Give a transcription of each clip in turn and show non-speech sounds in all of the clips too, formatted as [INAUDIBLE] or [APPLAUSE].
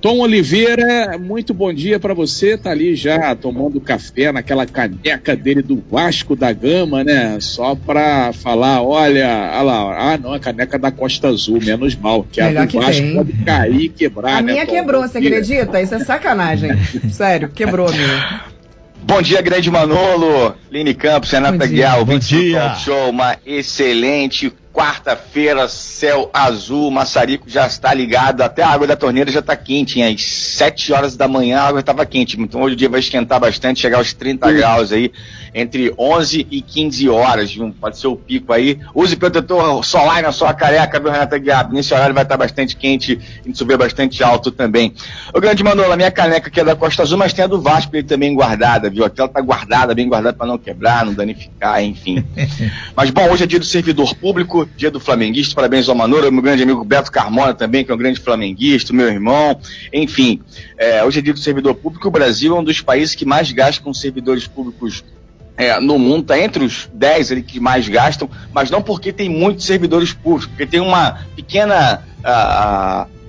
Tom Oliveira, muito bom dia para você. Tá ali já tomando café naquela caneca dele do Vasco da Gama, né? Só para falar, olha, olha lá, ah não, a caneca da Costa Azul, menos mal, que Melhor a do Vasco tem. pode cair e quebrar, a né? A minha Tom? quebrou, você acredita? Isso é sacanagem. [LAUGHS] Sério, quebrou a minha. Bom dia, grande Manolo, Lini Campos, Renata Guial, bom dia. Show, uma excelente quarta-feira, céu azul, maçarico já está ligado, até a água da torneira já está quente, hein? às 7 horas da manhã a água estava quente, então hoje o dia vai esquentar bastante, chegar aos 30 graus aí, entre 11 e 15 horas, viu? pode ser o pico aí. Use protetor solar na sua careca, viu, Renata Guiab? Nesse horário vai estar bastante quente e subir bastante alto também. O grande Manolo, a minha caneca aqui é da Costa Azul, mas tem a do Vasco ele também guardada, viu? Aquela tá guardada, bem guardada para não quebrar, não danificar, enfim. [LAUGHS] mas bom, hoje é dia do servidor público, dia do flamenguista, parabéns ao Manoro, meu grande amigo Beto Carmona também, que é um grande flamenguista, meu irmão, enfim, é, hoje é dia do servidor público, o Brasil é um dos países que mais gasta com servidores públicos é, no mundo, está entre os 10 ali que mais gastam, mas não porque tem muitos servidores públicos, porque tem uma pequena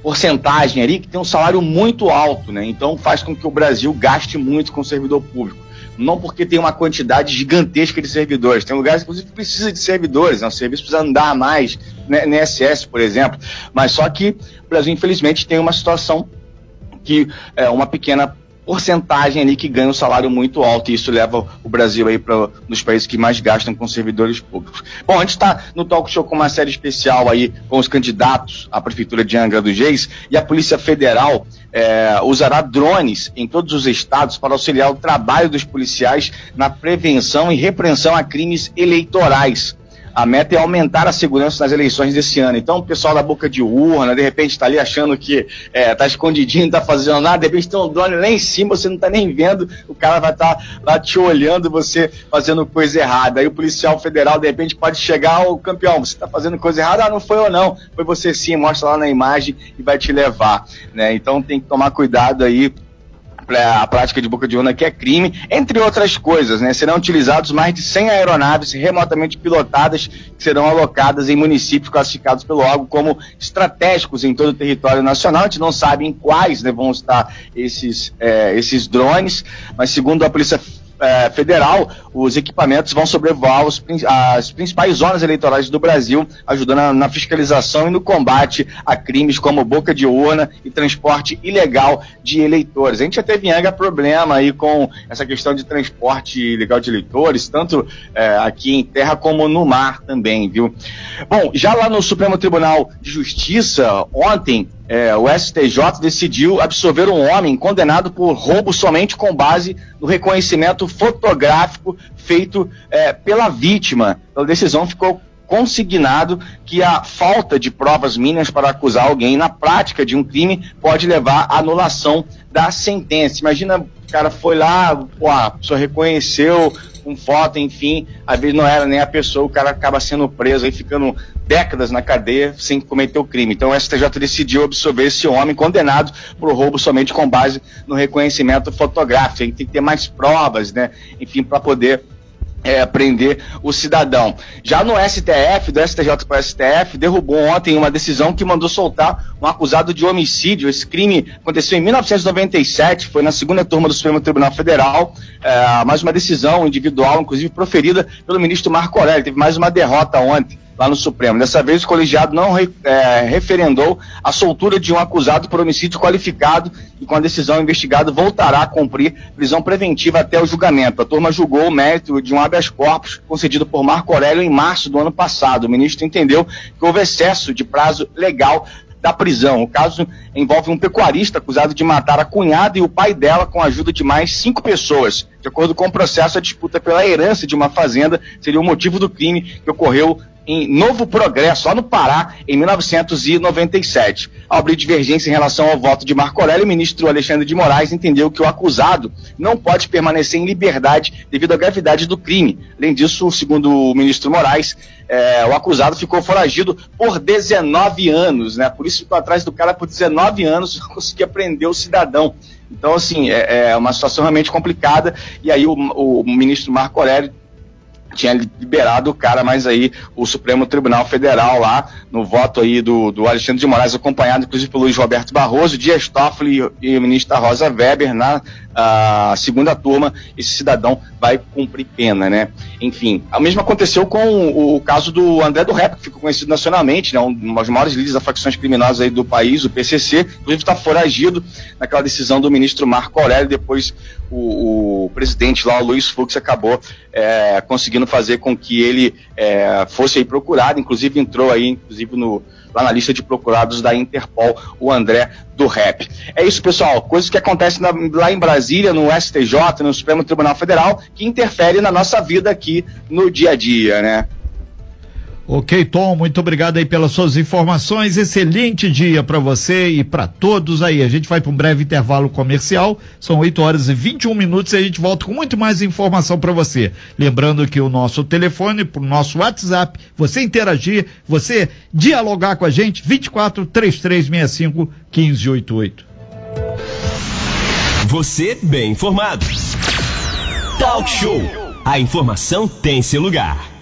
porcentagem ali que tem um salário muito alto, né? Então faz com que o Brasil gaste muito com servidor público não porque tem uma quantidade gigantesca de servidores. Tem lugares, inclusive, que precisa de servidores, né? o serviço precisa andar mais, né? NSS, por exemplo. Mas só que o Brasil, infelizmente, tem uma situação que é uma pequena porcentagem ali que ganha um salário muito alto e isso leva o Brasil aí para nos países que mais gastam com servidores públicos. Bom, a gente está no talk show com uma série especial aí com os candidatos à prefeitura de Angra dos Reis e a Polícia Federal é, usará drones em todos os estados para auxiliar o trabalho dos policiais na prevenção e repreensão a crimes eleitorais. A meta é aumentar a segurança nas eleições desse ano. Então, o pessoal da boca de urna, de repente, está ali achando que está é, tá escondidinho, não está fazendo nada, de repente tem um drone lá em cima, você não está nem vendo, o cara vai estar tá lá te olhando, você fazendo coisa errada. Aí o policial federal, de repente, pode chegar ao campeão, você está fazendo coisa errada, ah, não foi eu não, foi você sim, mostra lá na imagem e vai te levar. Né? Então tem que tomar cuidado aí a prática de boca de urna que é crime, entre outras coisas, né? Serão utilizados mais de 100 aeronaves remotamente pilotadas que serão alocadas em municípios classificados pelo órgão como estratégicos em todo o território nacional. A gente não sabe em quais né, vão estar esses, é, esses drones, mas segundo a Polícia é, federal, os equipamentos vão sobrevoar os, as principais zonas eleitorais do Brasil, ajudando na, fiscalização e no combate a crimes como boca de urna e transporte ilegal de eleitores. A gente já teve em problema aí com essa questão de transporte ilegal de eleitores, tanto é, aqui em terra como no mar também, viu? Bom, já lá no Supremo Tribunal de Justiça, ontem, é, o STJ decidiu absolver um homem condenado por roubo somente com base no reconhecimento fotográfico feito é, pela vítima. A decisão ficou consignado que a falta de provas mínimas para acusar alguém na prática de um crime pode levar à anulação da sentença. Imagina, o cara foi lá, pô, a pessoa reconheceu com foto, enfim, às vezes não era nem a pessoa, o cara acaba sendo preso aí, ficando décadas na cadeia sem cometer o crime. Então o STJ decidiu absolver esse homem condenado por roubo somente com base no reconhecimento fotográfico. A gente tem que ter mais provas, né? Enfim, para poder é, prender o cidadão. Já no STF, do STJ para o STF, derrubou ontem uma decisão que mandou soltar um acusado de homicídio. Esse crime aconteceu em 1997, foi na segunda turma do Supremo Tribunal Federal, é, mais uma decisão individual, inclusive proferida pelo ministro Marco Aurélio. Teve mais uma derrota ontem lá no Supremo. Dessa vez, o colegiado não é, referendou a soltura de um acusado por homicídio qualificado e, com a decisão, investigado voltará a cumprir prisão preventiva até o julgamento. A turma julgou o mérito de um habeas corpus concedido por Marco Aurélio em março do ano passado. O ministro entendeu que houve excesso de prazo legal da prisão. O caso envolve um pecuarista acusado de matar a cunhada e o pai dela com a ajuda de mais cinco pessoas. De acordo com o processo, a disputa pela herança de uma fazenda seria o motivo do crime que ocorreu em Novo Progresso, lá no Pará, em 1997. Ao abrir divergência em relação ao voto de Marco Aurélio, o ministro Alexandre de Moraes entendeu que o acusado não pode permanecer em liberdade devido à gravidade do crime. Além disso, segundo o ministro Moraes, é, o acusado ficou foragido por 19 anos, né? Por isso ficou atrás do cara por 19 anos, [LAUGHS] conseguia prender o cidadão. Então, assim, é, é, uma situação realmente complicada. E aí o, o ministro Marco Aurélio tinha liberado o cara, mas aí o Supremo Tribunal Federal lá, no voto aí do, do Alexandre de Moraes, acompanhado inclusive pelo Luiz Roberto Barroso, Dias Toffoli e o ministro Rosa Weber, na a segunda turma, esse cidadão vai cumprir pena, né? Enfim, o mesmo aconteceu com o, o caso do André do Rep, que ficou conhecido nacionalmente, né? Um dos maiores líderes das facções criminosas aí do país, o PCC, inclusive está foragido naquela decisão do ministro Marco Aurélio, depois o, o presidente lá, o Luiz Fux, acabou é, conseguindo fazer com que ele é, fosse procurado, inclusive entrou aí, inclusive no lá na lista de procurados da Interpol, o André do Rap. É isso, pessoal. Coisas que acontecem na, lá em Brasília, no STJ, no Supremo Tribunal Federal, que interferem na nossa vida aqui no dia a dia, né? Ok, Tom, muito obrigado aí pelas suas informações. Excelente dia para você e para todos aí. A gente vai para um breve intervalo comercial. São 8 horas e 21 minutos e a gente volta com muito mais informação para você. Lembrando que o nosso telefone, pro nosso WhatsApp, você interagir, você dialogar com a gente, 24 3365 1588. Você bem informado. Talk Show. A informação tem seu lugar.